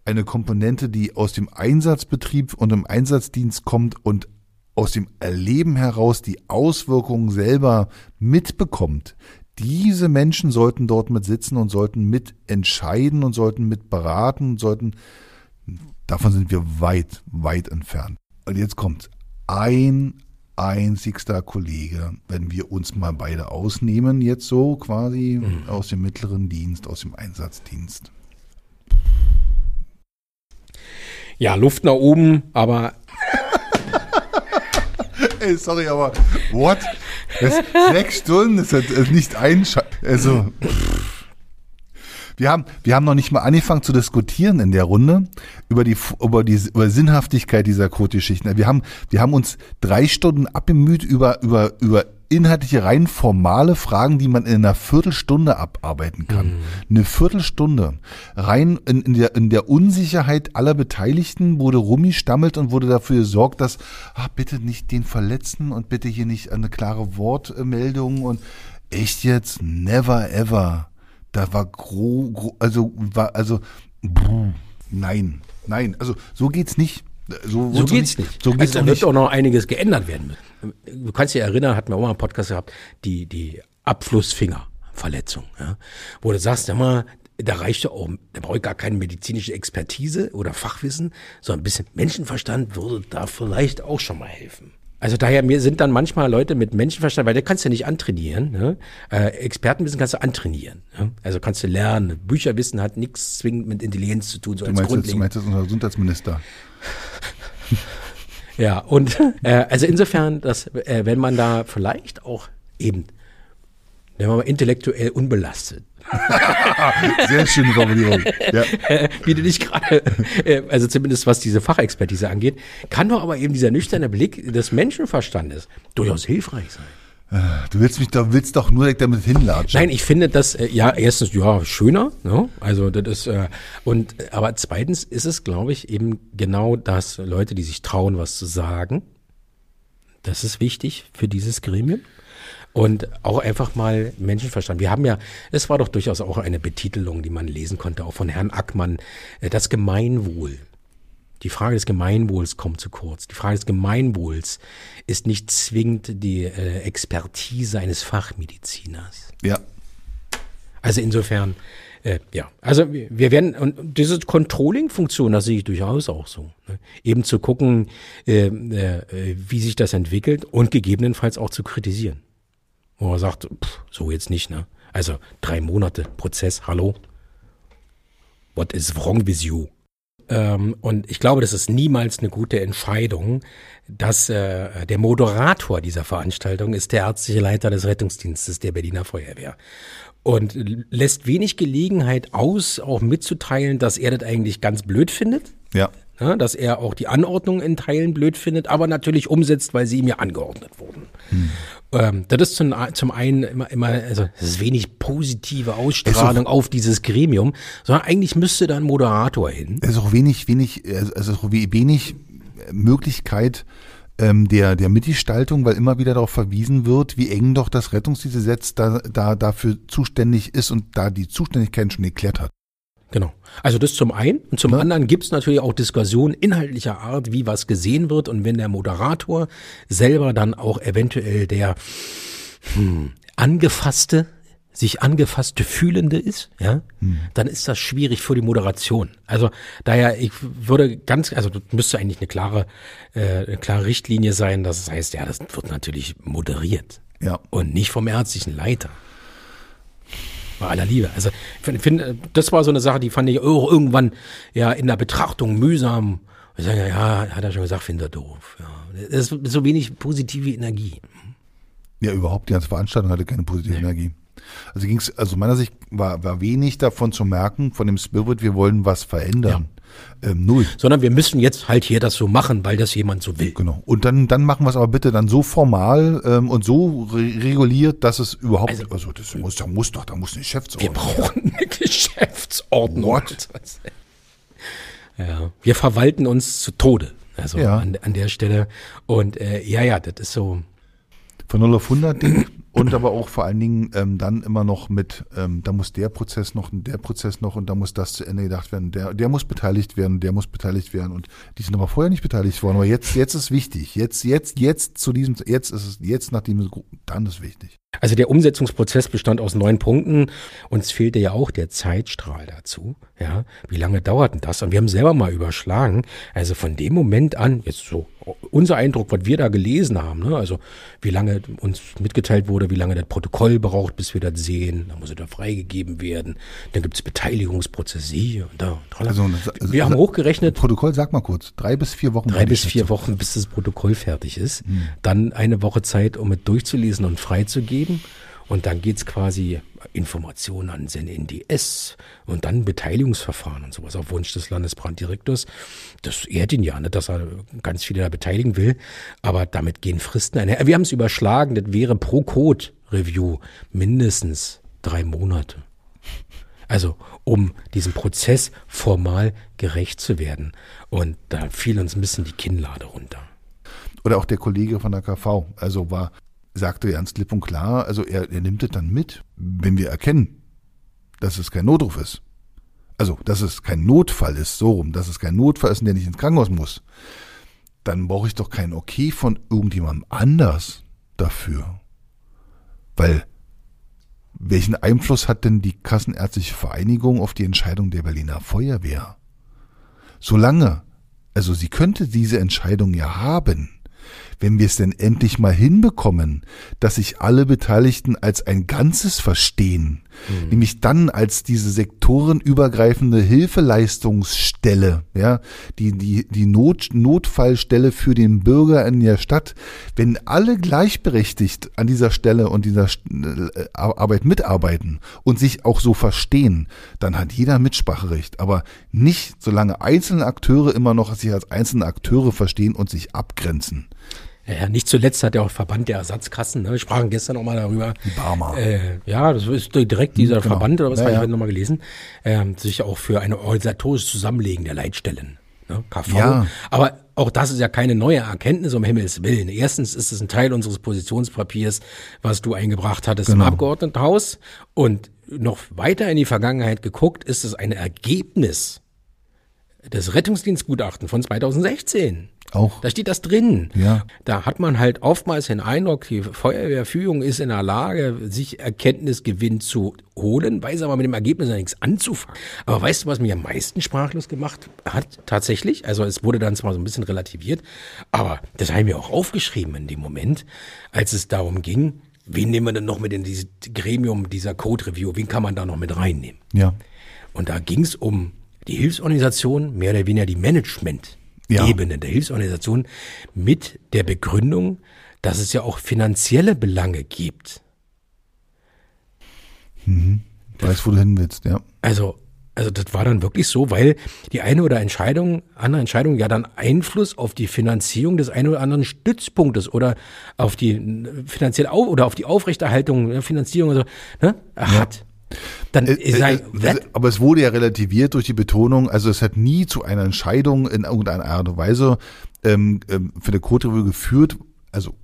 eine Komponente, die aus dem Einsatzbetrieb und im Einsatzdienst kommt und aus dem Erleben heraus die Auswirkungen selber mitbekommt. Diese Menschen sollten dort mit sitzen und sollten mit entscheiden und sollten mit beraten und sollten, davon sind wir weit, weit entfernt. Und jetzt kommt ein einzigster Kollege, wenn wir uns mal beide ausnehmen, jetzt so quasi mhm. aus dem mittleren Dienst, aus dem Einsatzdienst. Ja, Luft nach oben, aber. Ey, sorry, aber what? Das, sechs Stunden ist, ist nicht ein. Also. Pff. Wir haben, wir haben noch nicht mal angefangen zu diskutieren in der Runde über die, über die, über Sinnhaftigkeit dieser Quote-Geschichten. Wir haben, wir haben uns drei Stunden abgemüht über, über, über inhaltliche, rein formale Fragen, die man in einer Viertelstunde abarbeiten kann. Mhm. Eine Viertelstunde. Rein in, in, der, in der Unsicherheit aller Beteiligten wurde rumgestammelt und wurde dafür gesorgt, dass, ach, bitte nicht den Verletzten und bitte hier nicht eine klare Wortmeldung und echt jetzt, never ever da war gro, gro also war also bruh, nein, nein, also so geht's nicht. So, so geht's nicht. nicht. So geht's also da wird nicht. auch noch einiges geändert werden. Du kannst dich erinnern, hatten wir auch mal einen Podcast gehabt, die die Abflussfingerverletzung, ja, wo du sagst, ja mal, da reicht ja auch, da brauche ich gar keine medizinische Expertise oder Fachwissen, sondern ein bisschen Menschenverstand würde da vielleicht auch schon mal helfen. Also daher mir sind dann manchmal Leute mit Menschenverstand, weil der kannst du ja nicht antrainieren. Ne? Äh, Expertenwissen kannst du antrainieren. Ne? Also kannst du lernen. Bücherwissen hat nichts zwingend mit Intelligenz zu tun. So du, meinst jetzt, du meinst jetzt unser Gesundheitsminister. ja, und äh, also insofern, dass äh, wenn man da vielleicht auch eben, wenn man mal intellektuell unbelastet Sehr schöne Formulierung. Ja. Wie du dich gerade, äh, also zumindest was diese Fachexpertise angeht, kann doch aber eben dieser nüchterne Blick des Menschenverstandes durchaus hilfreich sein. Äh, du willst mich da willst doch nur damit hinlatschen. Nein, ich finde das äh, ja erstens ja schöner, ne? Also das ist und aber zweitens ist es, glaube ich, eben genau das Leute, die sich trauen, was zu sagen. Das ist wichtig für dieses Gremium. Und auch einfach mal Menschenverstand. Wir haben ja, es war doch durchaus auch eine Betitelung, die man lesen konnte, auch von Herrn Ackmann, äh, das Gemeinwohl. Die Frage des Gemeinwohls kommt zu kurz. Die Frage des Gemeinwohls ist nicht zwingend die äh, Expertise eines Fachmediziners. Ja. Also insofern, äh, ja, also wir wir werden, und diese Controlling-Funktion, das sehe ich durchaus auch so. Ne? Eben zu gucken, äh, äh, wie sich das entwickelt und gegebenenfalls auch zu kritisieren. Wo man sagt, pff, so jetzt nicht, ne? Also drei Monate Prozess, hallo? What is wrong with you? Ähm, und ich glaube, das ist niemals eine gute Entscheidung, dass äh, der Moderator dieser Veranstaltung ist der ärztliche Leiter des Rettungsdienstes der Berliner Feuerwehr und lässt wenig Gelegenheit aus, auch mitzuteilen, dass er das eigentlich ganz blöd findet. Ja. Ja, dass er auch die Anordnung in Teilen blöd findet, aber natürlich umsetzt, weil sie ihm ja angeordnet wurden. Hm. Ähm, das ist zum, zum einen immer, immer, also es ist wenig positive Ausstrahlung auf dieses Gremium, sondern eigentlich müsste da ein Moderator hin. Es ist auch wenig, wenig, also auch wenig Möglichkeit, ähm, der, der Mitgestaltung, weil immer wieder darauf verwiesen wird, wie eng doch das Rettungsdienstgesetz da, da dafür zuständig ist und da die Zuständigkeiten schon geklärt hat. Genau. Also das zum einen. Und zum ja. anderen gibt es natürlich auch Diskussionen inhaltlicher Art, wie was gesehen wird. Und wenn der Moderator selber dann auch eventuell der hm, angefasste, sich angefasste Fühlende ist, ja, hm. dann ist das schwierig für die Moderation. Also daher, ich würde ganz, also das müsste eigentlich eine klare, äh, eine klare Richtlinie sein. Das heißt, ja, das wird natürlich moderiert. Ja. Und nicht vom ärztlichen Leiter. Bei aller Liebe. Also ich finde, das war so eine Sache, die fand ich auch irgendwann ja in der Betrachtung mühsam. Ich sage, ja, hat er schon gesagt, finde er doof. Ja. Das ist so wenig positive Energie. Ja, überhaupt, die ganze Veranstaltung hatte keine positive nee. Energie. Also ging es, also meiner Sicht war, war wenig davon zu merken, von dem Spirit, wir wollen was verändern. Ähm, null. Sondern wir müssen jetzt halt hier das so machen, weil das jemand so will. Genau. Und dann, dann machen wir es aber bitte dann so formal ähm, und so re reguliert, dass es überhaupt, also, also das muss, da muss doch, da muss eine Geschäftsordnung. Wir brauchen eine Geschäftsordnung. What? Ja, wir verwalten uns zu Tode. Also ja. an, an der Stelle. Und äh, ja, ja, das ist so. Von 0 auf 100 Ding und aber auch vor allen Dingen ähm, dann immer noch mit, ähm, da muss der Prozess noch und der Prozess noch und da muss das zu Ende gedacht werden. Der, der muss beteiligt werden, der muss beteiligt werden. Und die sind aber vorher nicht beteiligt worden. Aber jetzt, jetzt ist wichtig. Jetzt, jetzt, jetzt zu diesem, jetzt ist es, jetzt nach dem, dann ist wichtig. Also der Umsetzungsprozess bestand aus neun Punkten. Uns fehlte ja auch der Zeitstrahl dazu. Ja, wie lange dauert denn das? Und wir haben selber mal überschlagen. Also von dem Moment an, jetzt so unser Eindruck, was wir da gelesen haben, ne? also wie lange uns mitgeteilt wurde, wie lange das Protokoll braucht, bis wir das sehen, dann muss es da freigegeben werden, dann gibt es Beteiligungsprozesse hier und da. Also, also, wir haben hochgerechnet. Protokoll, sag mal kurz, drei bis vier Wochen. Drei bis vier Wochen, bis das Protokoll fertig ist. Hm. Dann eine Woche Zeit, um es durchzulesen und freizugeben. Und dann geht's quasi Informationen an den NDS und dann Beteiligungsverfahren und sowas auf Wunsch des Landesbranddirektors. Das ehrt ihn ja, nicht, dass er ganz viele da beteiligen will, aber damit gehen Fristen einher. Wir haben es überschlagen, das wäre pro Code-Review mindestens drei Monate. Also um diesem Prozess formal gerecht zu werden. Und da fiel uns ein bisschen die Kinnlade runter. Oder auch der Kollege von der KV, also war sagte ganz klipp und klar, also er, er nimmt es dann mit, wenn wir erkennen, dass es kein Notruf ist. Also, dass es kein Notfall ist, so rum, dass es kein Notfall ist und der nicht ins Krankenhaus muss. Dann brauche ich doch kein Okay von irgendjemandem anders dafür. Weil, welchen Einfluss hat denn die Kassenärztliche Vereinigung auf die Entscheidung der Berliner Feuerwehr? Solange, also sie könnte diese Entscheidung ja haben, wenn wir es denn endlich mal hinbekommen, dass sich alle Beteiligten als ein Ganzes verstehen, mhm. nämlich dann als diese sektorenübergreifende Hilfeleistungsstelle, ja, die, die, die Not, Notfallstelle für den Bürger in der Stadt, wenn alle gleichberechtigt an dieser Stelle und dieser äh, Arbeit mitarbeiten und sich auch so verstehen, dann hat jeder Mitspracherecht, aber nicht solange einzelne Akteure immer noch sich als einzelne Akteure verstehen und sich abgrenzen. Ja, nicht zuletzt hat ja auch Verband der Ersatzkassen, ne? wir sprachen gestern auch mal darüber. Barmer. Äh, ja, das ist direkt dieser genau. Verband, oder was ja, habe ich ja. nochmal gelesen, äh, sich auch für ein organisatorisches Zusammenlegen der Leitstellen, ne? KV. Ja. Aber auch das ist ja keine neue Erkenntnis, um Himmels Willen. Erstens ist es ein Teil unseres Positionspapiers, was du eingebracht hattest genau. im Abgeordnetenhaus. Und noch weiter in die Vergangenheit geguckt, ist es ein Ergebnis das Rettungsdienstgutachten von 2016. Auch. Da steht das drin. Ja. Da hat man halt oftmals den Eindruck, die Feuerwehrführung ist in der Lage, sich Erkenntnisgewinn zu holen, weiß aber mit dem Ergebnis ja nichts anzufangen. Aber weißt du, was mich am meisten sprachlos gemacht hat? Tatsächlich. Also es wurde dann zwar so ein bisschen relativiert, aber das haben wir auch aufgeschrieben in dem Moment, als es darum ging, wen nehmen wir denn noch mit in dieses Gremium dieser Code Review? Wen kann man da noch mit reinnehmen? Ja. Und da ging es um die Hilfsorganisation, mehr oder weniger die Management. Ja. Ebene der Hilfsorganisation mit der Begründung, dass es ja auch finanzielle Belange gibt. Weiß, wo du hin willst, ja. Also, also das war dann wirklich so, weil die eine oder Entscheidung, andere Entscheidung ja dann Einfluss auf die Finanzierung des einen oder anderen Stützpunktes oder auf die äh, finanzielle Au oder auf die Aufrechterhaltung der Finanzierung also, ne, hat. Dann Äh, äh, sei, äh, äh, aber es wurde ja relativiert durch die Betonung, also es hat nie zu einer Entscheidung in irgendeiner Art und Weise ähm, ähm, für eine Code Review geführt, also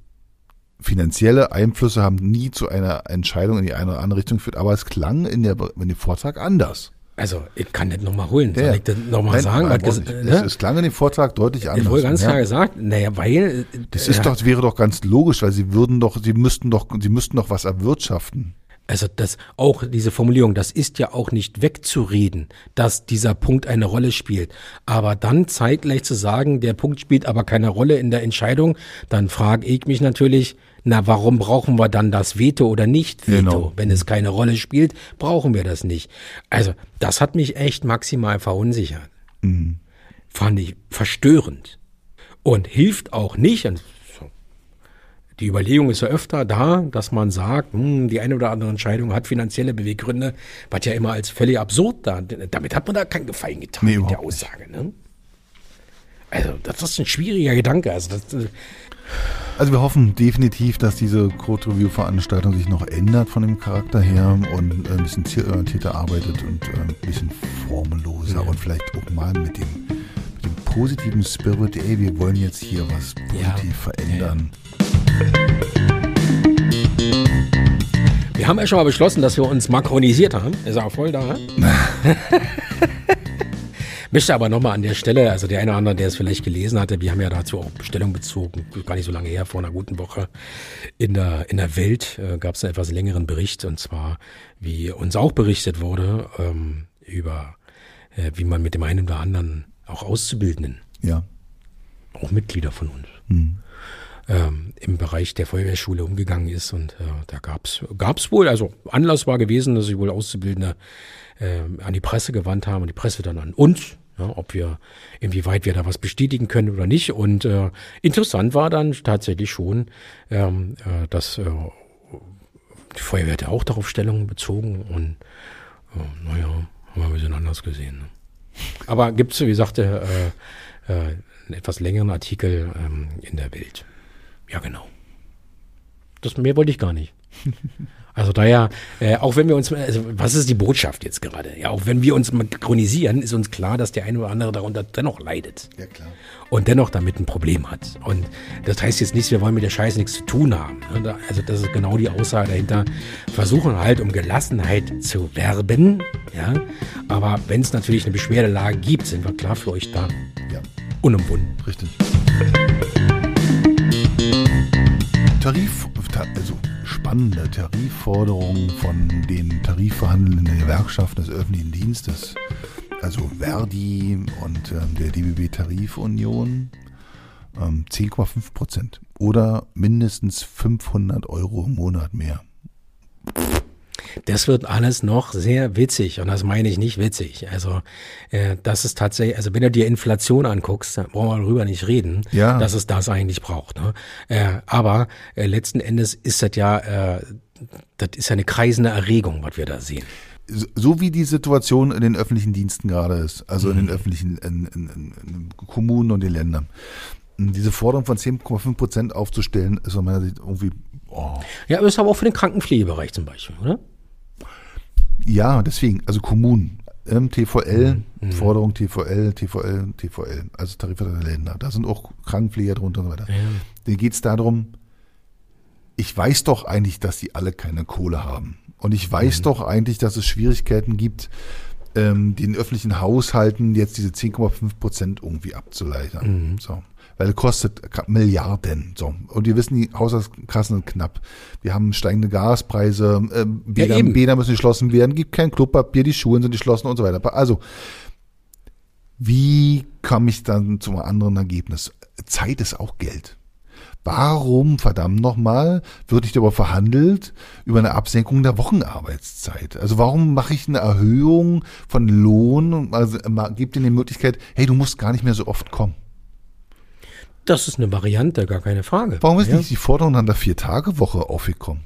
finanzielle Einflüsse haben nie zu einer Entscheidung in die eine oder andere Richtung geführt, aber es klang in, der, in dem Vortrag anders. also ich kann das nochmal holen. Soll Ja. ich das nochmal sagen? nein, es, ne? es klang in dem Vortrag deutlich anders. Ich wurde ganz ja. klar gesagt, naja, weil äh, Das ist doch, wäre doch ganz logisch, weil sie würden doch, sie müssten doch, sie müssten doch was erwirtschaften. Also das auch diese Formulierung, das ist ja auch nicht wegzureden, dass dieser Punkt eine Rolle spielt. Aber dann zeitgleich zu sagen, der Punkt spielt aber keine Rolle in der Entscheidung, dann frage ich mich natürlich, na, warum brauchen wir dann das Veto oder nicht Veto? Genau. Wenn es keine Rolle spielt, brauchen wir das nicht. Also, das hat mich echt maximal verunsichert. Fand ich verstörend. Und hilft auch nicht, und die Überlegung ist ja öfter da, dass man sagt, hm, die eine oder andere Entscheidung hat finanzielle Beweggründe, was ja immer als völlig absurd da. Damit hat man da keinen Gefallen getan Nee, mit der. Aussage. Ne? Also, das ist ein schwieriger Gedanke. Also, das, äh, Also wir hoffen definitiv, dass diese Code Review Veranstaltung sich noch ändert von dem Charakter her und äh, ein bisschen zielorientierter arbeitet und äh, ein bisschen formelloser und vielleicht auch mal mit dem, mit dem positiven Spirit, ey, wir wollen jetzt hier was Ja. positiv verändern. Wir haben ja schon mal beschlossen, dass wir uns makronisiert haben. Ist auch voll da. Möchte aber nochmal an der Stelle, also der eine oder andere, der es vielleicht gelesen hatte, wir haben ja dazu auch Stellung bezogen, gar nicht so lange her, vor einer guten Woche. In der, in der Welt äh, gab es einen etwas längeren Bericht, und zwar, wie uns auch berichtet wurde, ähm, über äh, wie man mit dem einen oder anderen auch Auszubildenden, Ja. auch Mitglieder von uns, ähm, im Bereich der Feuerwehrschule umgegangen ist. Und äh, da gab's gab's wohl, also Anlass war gewesen, dass sich wohl Auszubildende äh, an die Presse gewandt haben und die Presse dann an uns, ja, ob wir, inwieweit wir da was bestätigen können oder nicht. Und äh, interessant war dann tatsächlich schon, ähm, äh, dass äh, die Feuerwehr hat ja auch darauf Stellung bezogen und äh, naja, haben wir ein bisschen anders gesehen. Ne? Aber gibt's, wie gesagt, äh, äh, einen etwas längeren Artikel ähm, in der Welt. Ja, genau. Das mehr wollte ich gar nicht. Also daher, äh, auch wenn wir uns, also was ist die Botschaft jetzt gerade? Ja, auch wenn wir uns makronisieren, ist uns klar, dass der eine oder andere darunter dennoch leidet Ja, klar. und dennoch damit ein Problem hat. Und das heißt jetzt nicht, wir wollen mit der Scheiße nichts zu tun haben. ne? Also das ist genau die Aussage dahinter. Versuchen halt um Gelassenheit zu werben, ja. Aber wenn es natürlich eine Beschwerdelage gibt, sind wir klar für euch da. Ja, Unumwunden. richtig. Tarif, ta- also spannende Tarifforderungen von den Tarifverhandelnden Gewerkschaften des öffentlichen Dienstes, also Verdi und ähm, der DBB Tarifunion, ähm, 10,5 Prozent oder mindestens 500 Euro im Monat mehr. Das wird alles noch sehr witzig und das meine ich nicht witzig. Also äh, das ist tatsächlich, also wenn du dir Inflation anguckst, da brauchen wir darüber nicht reden, Ja. dass es das eigentlich braucht. Ne? Äh, aber äh, letzten Endes ist das ja, äh, das ist ja eine kreisende Erregung, was wir da sehen. so- wie die Situation in den öffentlichen Diensten gerade ist, also in den öffentlichen in, in, in, in Kommunen und den Ländern. Diese Forderung von 10,5 Prozent aufzustellen, ist aus meiner Sicht irgendwie, oh. Ja, aber das ist aber auch für den Krankenpflegebereich zum Beispiel, oder? Ja, deswegen, also Kommunen, ähm, TVL, Forderung TVL, TVL, TVL, also Tarifvertrag der Länder, da sind auch Krankenpfleger drunter und so weiter. Denen geht es darum, ich weiß doch eigentlich, dass die alle keine Kohle haben. Und ich weiß doch eigentlich, dass es Schwierigkeiten gibt, ähm, den öffentlichen Haushalten jetzt diese 10,5 Prozent irgendwie abzuleitern. Mhm. So. Weil es kostet Milliarden. So. Und wir wissen, die Haushaltskassen sind knapp. Wir haben steigende Gaspreise, ähm, Bäder, eben. Bäder müssen geschlossen werden, gibt kein Klopapier, die Schulen sind geschlossen und so weiter. Also, wie komme ich dann zum anderen Ergebnis? Zeit ist auch Geld. Warum, verdammt nochmal, wird nicht darüber verhandelt, über eine Absenkung der Wochenarbeitszeit? Also warum mache ich eine Erhöhung von Lohn und also, äh, gebe dir die Möglichkeit, hey, du musst gar nicht mehr so oft kommen? Das ist eine Variante, gar keine Frage. Warum ist ja? nicht die Forderung an der Vier-Tage-Woche aufgekommen?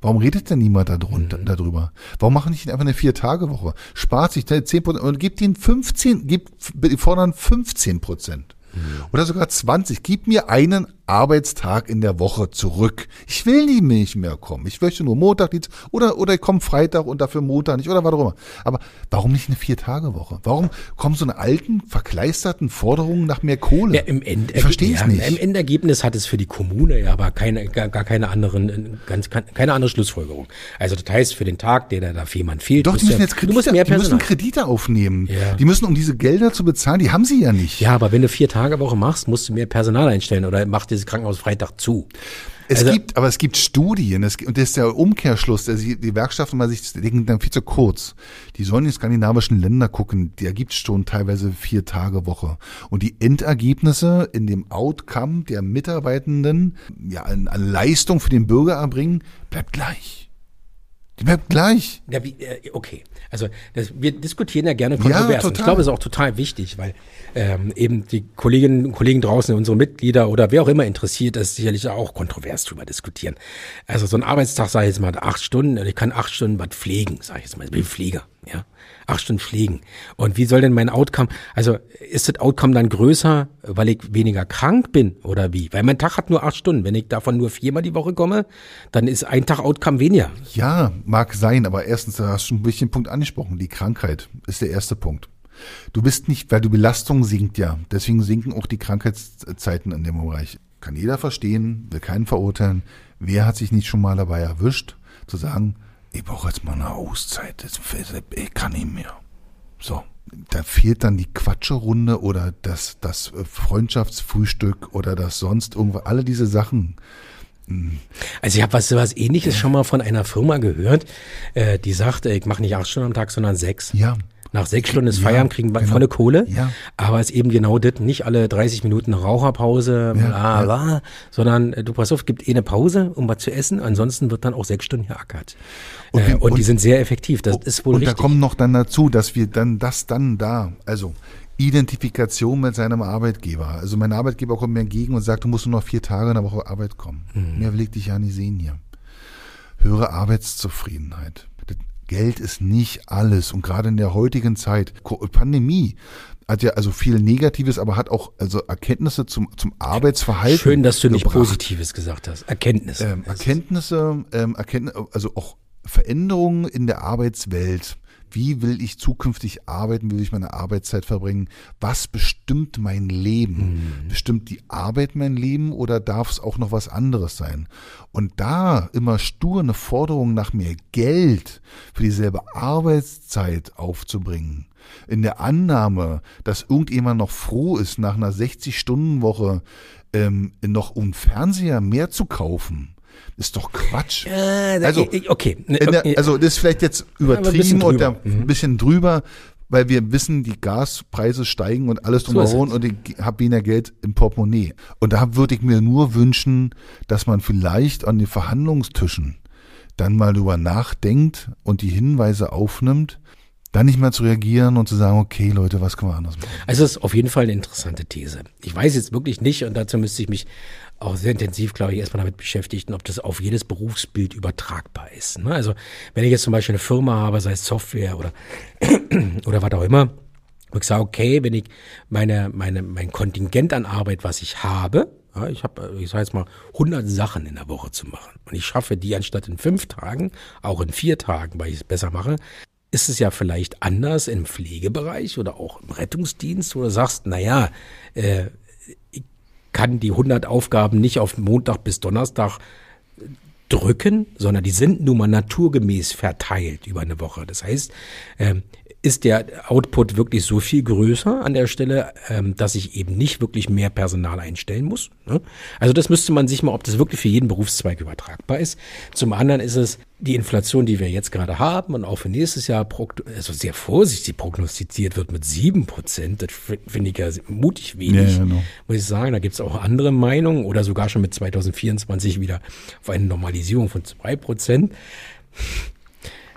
Warum redet denn niemand darunter, Mhm. darüber? Warum machen nicht einfach eine Vier-Tage-Woche? Spart sich da 10 Prozent und gibt ihnen 15, gibt, fordern 15 Prozent. Mhm. Oder sogar 20. Gib mir einen Arbeitstag in der Woche zurück. Ich will nie- nicht mehr kommen. Ich möchte nur Montag, Dienstag oder, oder ich komme Freitag und dafür Montag nicht oder was auch immer. Aber warum nicht eine Vier-Tage-Woche? Warum kommen so eine alten, verkleisterten Forderungen nach mehr Kohle? Ja, im, End, ich verstehe es ja, nicht. Im Endergebnis hat es für die Kommune ja aber keine, gar, gar keine anderen, ganz, keine andere Schlussfolgerung. Also das heißt, für den Tag, der da dafür jemand fehlt, Doch, die müssen du- jetzt Kredite, musst mehr die müssen. Kredite aufnehmen. Ja. Die müssen, um diese Gelder zu bezahlen, die haben sie ja nicht. Ja, aber wenn du vier Tage Woche machst, musst du mehr Personal einstellen oder mach dieses Krankenhaus Freitag zu. Es Also- gibt, aber es gibt Studien, es, gibt- und das ist der Umkehrschluss, dass die, die Werkstätten mal sich denken dann viel zu kurz. Die sollen in die skandinavischen Länder gucken, da gibt's schon teilweise vier Tage Woche. Und die Endergebnisse in dem Outcome der Mitarbeitenden, ja, an, an Leistung für den Bürger erbringen, bleibt gleich. Bleibt gleich. Ja, wie, äh, okay. Also das, wir diskutieren ja gerne kontrovers. und ich glaube, es ist auch total wichtig, weil ähm, eben die Kolleginnen und Kollegen draußen, unsere Mitglieder oder wer auch immer interessiert ist, sicherlich auch kontrovers drüber diskutieren. Also so ein Arbeitstag, sage ich jetzt mal, acht Stunden, und ich kann acht Stunden was pflegen, sage ich jetzt mal, ich bin Pfleger, ja. Acht Stunden pflegen. Und wie soll denn mein Outcome, also ist das Outcome dann größer, weil ich weniger krank bin oder wie? Weil mein Tag hat nur acht Stunden. Wenn ich davon nur viermal die Woche komme, dann ist ein Tag Outcome weniger. Ja, mag sein, aber erstens, da hast du einen wichtigen Punkt angesprochen. Die Krankheit ist der erste Punkt. Du bist nicht, weil die Belastung sinkt ja. Deswegen sinken auch die Krankheitszeiten in dem Bereich. Kann jeder verstehen, will keinen verurteilen. Wer hat sich nicht schon mal dabei erwischt, zu sagen, ich brauche jetzt mal eine Auszeit, das- ich kann nicht mehr. So, da fehlt dann die Quatscherunde oder das, das Freundschaftsfrühstück oder das sonst irgendwo, alle diese Sachen. Also ich habe was, was ähnliches schon mal von einer Firma gehört, äh, die sagt, äh, ich mache nicht acht Stunden am Tag, sondern sechs. Ja. Nach sechs Stunden ist Ja, Feierabend, kriegen wir genau. volle Kohle. Ja. Aber es ist eben genau das, nicht alle 30 Minuten Raucherpause, Ja, bla, bla, sondern äh, du pass auf, gibt eh eine Pause, um was zu essen, ansonsten wird dann auch sechs Stunden geackert. Und Und, äh, und, die und- sind sehr effektiv, das ist wohl und richtig. da kommt noch dann dazu, dass wir dann das dann da, also Identifikation mit seinem Arbeitgeber. Also mein Arbeitgeber kommt mir entgegen und sagt, du musst nur noch vier Tage in der Woche Arbeit kommen. Mhm. Mehr will ich dich ja nicht sehen hier. Höhere Arbeitszufriedenheit. Geld ist nicht alles und gerade in der heutigen Zeit, Pandemie hat ja also viel Negatives, aber hat auch also Erkenntnisse zum, zum Arbeitsverhalten. Schön, dass du nicht gebracht. Positives gesagt hast. Erkenntnisse. Ähm, Erkenntnisse, ähm, Erkenntnis, also auch Veränderungen in der Arbeitswelt. Wie will ich zukünftig arbeiten? Wie will ich meine Arbeitszeit verbringen? Was bestimmt mein Leben? Bestimmt die Arbeit mein Leben oder darf es auch noch was anderes sein? Und da immer stur eine Forderung nach mehr Geld für dieselbe Arbeitszeit aufzubringen, in der Annahme, dass irgendjemand noch froh ist, nach einer 60-Stunden-Woche ähm, noch um Fernseher mehr zu kaufen, ist doch Quatsch. äh, also, okay. Der, also das ist vielleicht jetzt übertrieben da ein bisschen drüber, weil wir wissen, die Gaspreise steigen und alles So drumherum es. und ich habe weniger Geld im Portemonnaie. Und da würde ich mir nur wünschen, dass man vielleicht an den Verhandlungstischen dann mal drüber nachdenkt und die Hinweise aufnimmt, dann nicht mehr zu reagieren und zu sagen, okay Leute, was können wir anders machen? Also es ist auf jeden Fall eine interessante These. Ich weiß jetzt wirklich nicht, und dazu müsste ich mich auch sehr intensiv, glaube ich, erstmal damit beschäftigen, ob das auf jedes Berufsbild übertragbar ist. ne? Also wenn ich jetzt zum Beispiel eine Firma habe, sei es Software oder, oder was auch immer, wo ich sage, okay, wenn ich meine, meine, mein Kontingent an Arbeit, was ich habe, ja, ich habe, ich sage jetzt mal, 100 Sachen in der Woche zu machen und ich schaffe die anstatt in fünf Tagen, auch in vier Tagen, weil ich es besser mache, ist es ja vielleicht anders im Pflegebereich oder auch im Rettungsdienst, wo du sagst, naja, äh, kann die 100 Aufgaben nicht auf Montag bis Donnerstag drücken, sondern die sind nun mal naturgemäß verteilt über eine Woche. Das heißt, ähm, ist der Output wirklich so viel größer an der Stelle, ähm, dass ich eben nicht wirklich mehr Personal einstellen muss. Ne? Also das müsste man sich mal, ob das wirklich für jeden Berufszweig übertragbar ist. Zum anderen ist es die Inflation, die wir jetzt gerade haben und auch für nächstes Jahr also sehr vorsichtig prognostiziert wird mit sieben Prozent. Das finde ich ja mutig wenig, ja, genau. muss ich sagen. Da gibt es auch andere Meinungen oder sogar schon mit 2024 wieder auf eine Normalisierung von zwei Prozent.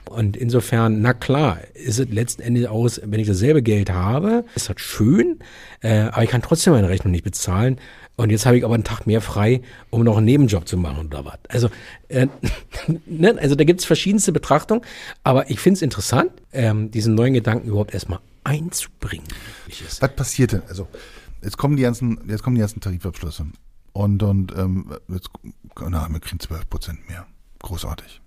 Und insofern, na klar, ist es letzten Endes aus, wenn ich dasselbe Geld habe, ist das schön, äh, aber ich kann trotzdem meine Rechnung nicht bezahlen. Und jetzt habe ich aber einen Tag mehr frei, um noch einen Nebenjob zu machen oder was. Also, äh, ne? also da gibt es verschiedenste Betrachtungen, aber ich finde es interessant, ähm, diesen neuen Gedanken überhaupt erstmal einzubringen. Was passiert denn? Also, jetzt kommen die ganzen, jetzt kommen die ganzen Tarifabschlüsse. Und, und ähm, jetzt, na, wir kriegen 12 Prozent mehr. Großartig.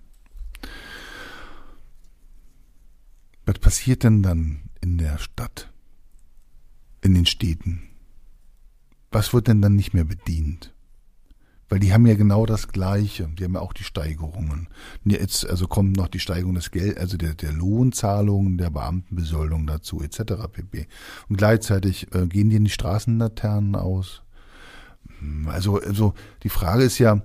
Was passiert denn dann in der Stadt? In den Städten? Was wird denn dann nicht mehr bedient? Weil die haben ja genau das Gleiche. Die haben ja auch die Steigerungen. Jetzt also kommt noch die Steigerung des Geld, also der, der Lohnzahlungen, der Beamtenbesoldung dazu, etc. pp. Und gleichzeitig äh, gehen die die Straßenlaternen aus. Hm, also, also die Frage ist ja,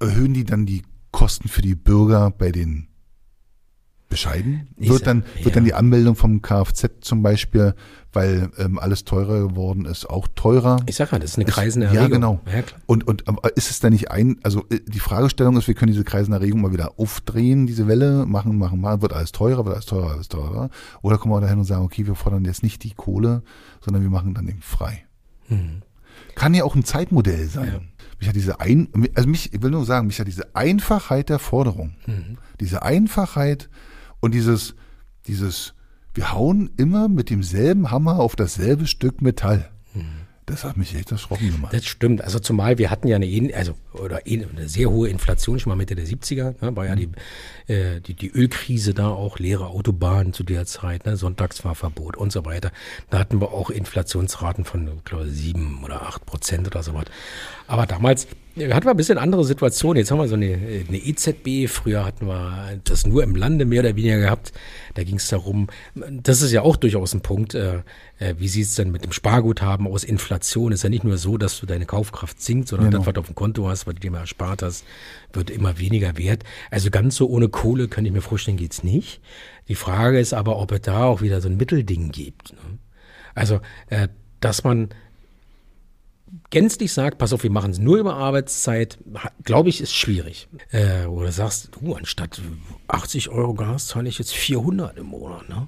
erhöhen die dann die Kosten für die Bürger bei den bescheiden? Wird dann, wird ja. dann die Anmeldung vom Kfz zum Beispiel, weil ähm, alles teurer geworden ist, auch teurer? Ich sag ja, das ist eine kreisende Erregung. Ja, genau. Ja, und, und ist es dann nicht ein, also äh, die Fragestellung ist, wir können diese kreisende Erregung mal wieder aufdrehen, diese Welle, machen, machen, machen, wird alles teurer, wird alles teurer, alles teurer. Oder kommen wir dahin und sagen, okay, wir fordern jetzt nicht die Kohle, sondern wir machen dann eben frei. Hm. Kann ja auch ein Zeitmodell sein. Ja. Mich hat diese ein, also mich, ich will nur sagen, mich hat diese Einfachheit der Forderung, mhm. diese Einfachheit, und dieses, dieses, wir hauen immer mit demselben Hammer auf dasselbe Stück Metall. Das hat mich echt erschrocken gemacht. Das stimmt. Also zumal wir hatten ja eine, also, oder eine sehr hohe Inflation schon mal Mitte der 70er. Ne, war ja die, äh, die, die Ölkrise da auch, leere Autobahnen zu der Zeit, ne, Sonntagsfahrverbot und so weiter. Da hatten wir auch Inflationsraten von, glaube ich, sieben oder acht Prozent oder so was. Aber damals hatten wir ein bisschen andere Situation. Jetzt haben wir so eine, eine EZB. Früher hatten wir das nur im Lande mehr oder weniger gehabt. Da ging es darum, das ist ja auch durchaus ein Punkt, äh, äh wie sieht es denn mit dem Sparguthaben aus? Inflation ist ja nicht nur so, dass du deine Kaufkraft sinkt, sondern genau. das, was du auf dem Konto hast, was du dir mal erspart hast, wird immer weniger wert. Also ganz so ohne Kohle, könnte ich mir vorstellen, geht's nicht. Die Frage ist aber, ob es da auch wieder so ein Mittelding gibt. Ne? Also, äh, dass man gänzlich sagt, pass auf, wir machen es nur über Arbeitszeit, glaube ich, ist schwierig. Äh, oder sagst du, anstatt 80 Euro Gas zahle ich jetzt 400 im Monat. Ne?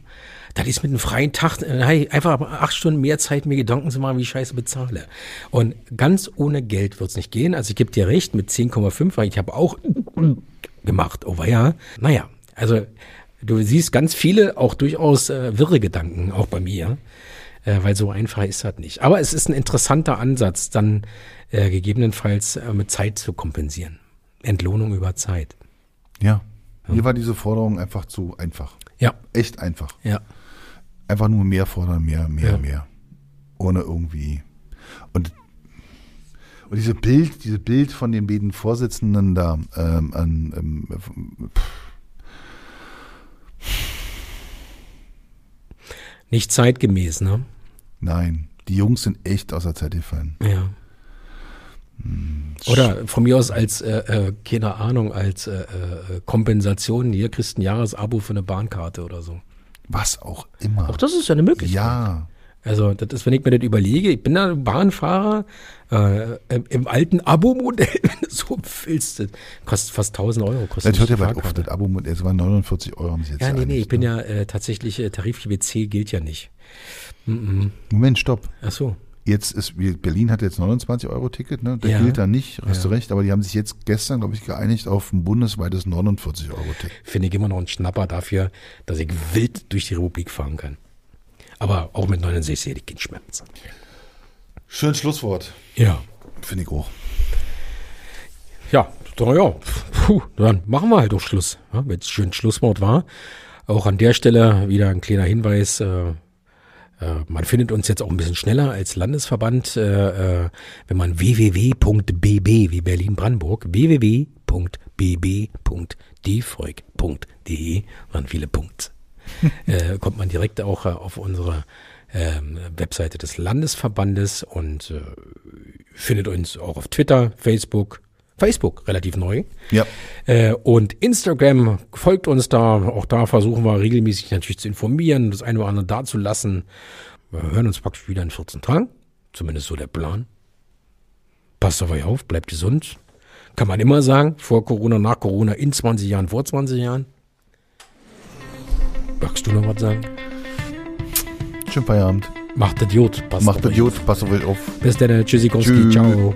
Das ist mit einem freien Tag, äh, einfach acht Stunden mehr Zeit, mir Gedanken zu machen, wie ich scheiße bezahle. Und ganz ohne Geld wird es nicht gehen. Also ich gebe dir recht mit 10,5, weil ich habe auch gemacht. Oh ja, naja, also du siehst ganz viele auch durchaus äh, wirre Gedanken, auch bei mir äh, weil so einfach ist das nicht. Aber es ist ein interessanter Ansatz, dann äh, gegebenenfalls äh, mit Zeit zu kompensieren. Entlohnung über Zeit. Ja. ja. Mir war diese Forderung einfach zu einfach. Ja. Echt einfach. Ja. Einfach nur mehr fordern, mehr, mehr, ja. mehr. Ohne irgendwie. Und und diese Bild, diese Bild von den beiden Vorsitzenden da, ähm, an, ähm, Nicht zeitgemäß, ne? Nein, die Jungs sind echt aus der Zeit gefallen. Ja. Hm, Oder von mir aus als, äh, äh, keine Ahnung, als äh, äh, Kompensation, hier kriegst du ein Jahresabo für eine Bahnkarte oder so. Was auch immer. Auch das ist ja eine Möglichkeit. Ja. Also, das ist, wenn ich mir das überlege, ich bin da Bahnfahrer äh, im, im, alten Abo-Modell, wenn du so willst, das kostet fast 1000 Euro. Kostet das hört ja weit auf, das Abo-Modell, es waren 49 Euro. Haben sie jetzt ja, nee, nee, ich bin ja äh, tatsächlich, äh, Tarifliebe C gilt ja nicht. Mm -mm. Moment, stopp. Ach so. Jetzt ist, Berlin hat jetzt 29 Euro Ticket, ne? Der ja. gilt da nicht, hast ja. du recht, aber die haben sich jetzt gestern, glaube ich, geeinigt auf ein bundesweites 49 Euro Ticket. Finde ich immer noch ein Schnapper dafür, dass ich wild durch die Republik fahren kann. Aber auch mit 69 hätte ich keinen Schmerz. Schön Schlusswort. Ja. Finde ich auch. Ja, doch, ja. Puh, dann machen wir halt auch Schluss. Ja, Wenn es schön Schlusswort war. Auch an der Stelle wieder ein kleiner Hinweis. Äh, man findet uns jetzt auch ein bisschen schneller als Landesverband, äh, äh wenn man www.bb wie Berlin-Brandenburg, www.bb.defreuk.de waren viele Punkte äh, kommt man direkt auch äh, auf unsere ähm, Webseite des Landesverbandes und äh, findet uns auch auf Twitter, Facebook, Facebook relativ neu. Ja. Äh, und Instagram folgt uns da. Auch da versuchen wir regelmäßig natürlich zu informieren, das eine oder andere dazulassen. Wir hören uns praktisch wieder in 14 Tagen. Zumindest so der Plan. Passt auf euch auf, bleibt gesund. Kann man immer sagen, vor Corona, nach Corona, in 20 Jahren, vor 20 Jahren. Magst du noch was sagen? Schönen Feierabend. Macht Idiot. Macht Idiot, pass auf euch auf. Bis dann, tschüssikowski, Tschüss. ciao.